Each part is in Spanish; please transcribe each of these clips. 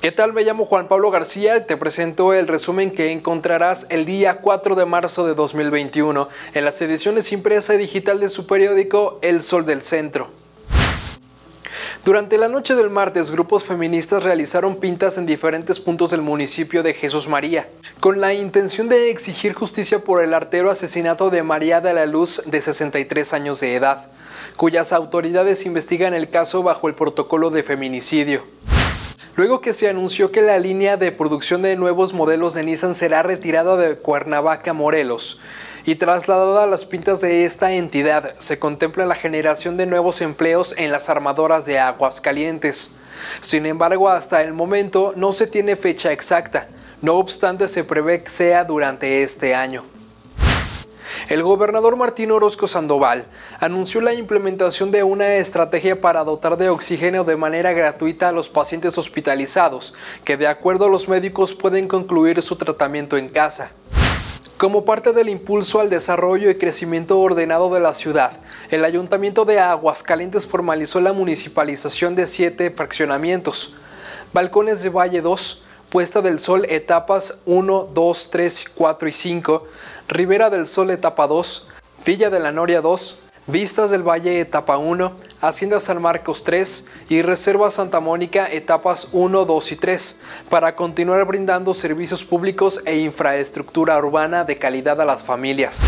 ¿Qué tal? Me llamo Juan Pablo García y te presento el resumen que encontrarás el día 4 de marzo de 2021 en las ediciones impresa y digital de su periódico El Sol del Centro. Durante la noche del martes, grupos feministas realizaron pintas en diferentes puntos del municipio de Jesús María, con la intención de exigir justicia por el artero asesinato de María de la Luz, de 63 años de edad, cuyas autoridades investigan el caso bajo el protocolo de feminicidio luego que se anunció que la línea de producción de nuevos modelos de Nissan será retirada de Cuernavaca, Morelos, y trasladada a las pintas de esta entidad, se contempla la generación de nuevos empleos en las armadoras de aguas calientes. Sin embargo, hasta el momento no se tiene fecha exacta, no obstante se prevé que sea durante este año. El gobernador Martín Orozco Sandoval anunció la implementación de una estrategia para dotar de oxígeno de manera gratuita a los pacientes hospitalizados, que de acuerdo a los médicos pueden concluir su tratamiento en casa. Como parte del impulso al desarrollo y crecimiento ordenado de la ciudad, el Ayuntamiento de Aguascalientes formalizó la municipalización de siete fraccionamientos. Balcones de Valle 2, Puesta del Sol etapas 1, 2, 3, 4 y 5, Ribera del Sol etapa 2, Villa de la Noria 2, Vistas del Valle etapa 1, Hacienda San Marcos 3 y Reserva Santa Mónica etapas 1, 2 y 3, para continuar brindando servicios públicos e infraestructura urbana de calidad a las familias.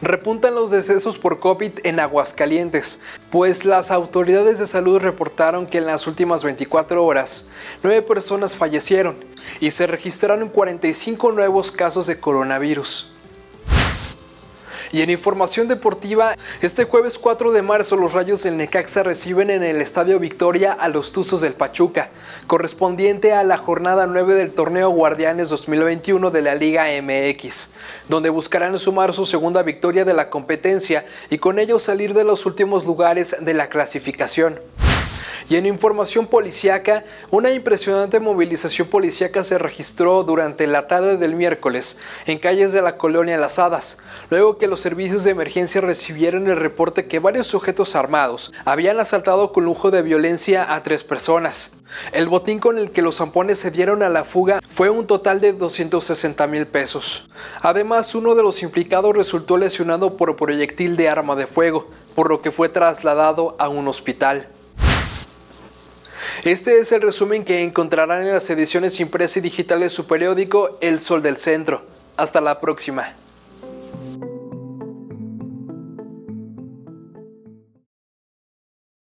Repuntan los decesos por COVID en Aguascalientes, pues las autoridades de salud reportaron que en las últimas 24 horas, 9 personas fallecieron y se registraron 45 nuevos casos de coronavirus. Y en información deportiva, este jueves 4 de marzo los Rayos del Necaxa reciben en el Estadio Victoria a los Tuzos del Pachuca, correspondiente a la jornada 9 del torneo Guardianes 2021 de la Liga MX, donde buscarán sumar su segunda victoria de la competencia y con ello salir de los últimos lugares de la clasificación. Y en información policiaca, una impresionante movilización policiaca se registró durante la tarde del miércoles en calles de la colonia Las Hadas, luego que los servicios de emergencia recibieron el reporte que varios sujetos armados habían asaltado con lujo de violencia a tres personas. El botín con el que los zampones se dieron a la fuga fue un total de 260 mil pesos. Además, uno de los implicados resultó lesionado por proyectil de arma de fuego, por lo que fue trasladado a un hospital. Este es el resumen que encontrarán en las ediciones impresa y digital de su periódico El Sol del Centro. Hasta la próxima.